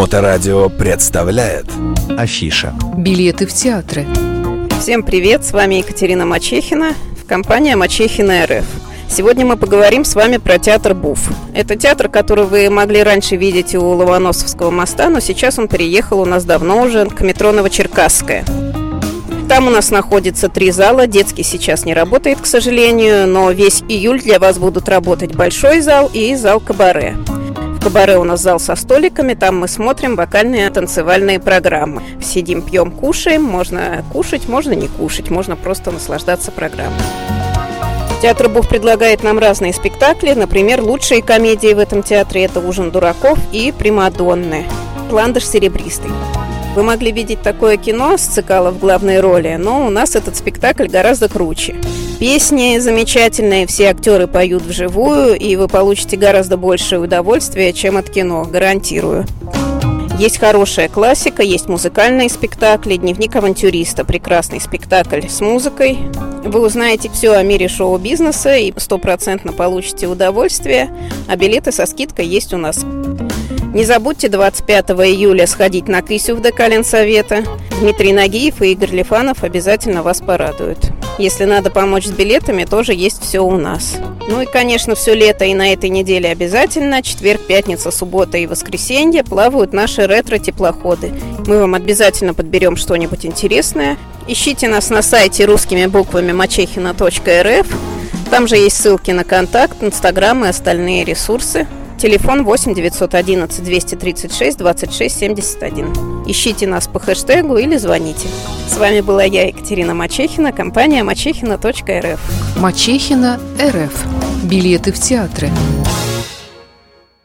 Моторадио представляет Афиша Билеты в театры Всем привет, с вами Екатерина Мачехина, в компании Мачехина РФ. Сегодня мы поговорим с вами про театр БУФ. Это театр, который вы могли раньше видеть у Ломоносовского моста, но сейчас он переехал у нас давно уже к метро Новочеркасская. Там у нас находится три зала. Детский сейчас не работает, к сожалению, но весь июль для вас будут работать большой зал и зал кабаре. Кабаре у нас зал со столиками, там мы смотрим вокальные танцевальные программы. Сидим, пьем, кушаем. Можно кушать, можно не кушать, можно просто наслаждаться программой. Театр Бух предлагает нам разные спектакли. Например, лучшие комедии в этом театре – это «Ужин дураков» и «Примадонны». «Ландыш серебристый». Вы могли видеть такое кино с Цикало в главной роли, но у нас этот спектакль гораздо круче. Песни замечательные, все актеры поют вживую, и вы получите гораздо большее удовольствие, чем от кино, гарантирую. Есть хорошая классика, есть музыкальные спектакли, «Дневник авантюриста» – прекрасный спектакль с музыкой. Вы узнаете все о мире шоу-бизнеса и стопроцентно получите удовольствие, а билеты со скидкой есть у нас. Не забудьте 25 июля сходить на Кысю в Декален Совета. Дмитрий Нагиев и Игорь Лифанов обязательно вас порадуют. Если надо помочь с билетами, тоже есть все у нас. Ну и, конечно, все лето и на этой неделе обязательно. Четверг, пятница, суббота и воскресенье плавают наши ретро-теплоходы. Мы вам обязательно подберем что-нибудь интересное. Ищите нас на сайте русскими буквами мачехина.рф. Там же есть ссылки на контакт, инстаграм и остальные ресурсы. Телефон 8 911 236 26 71. Ищите нас по хэштегу или звоните. С вами была я, Екатерина Мачехина, компания мачехина.рф. Мачехина РФ Билеты в театры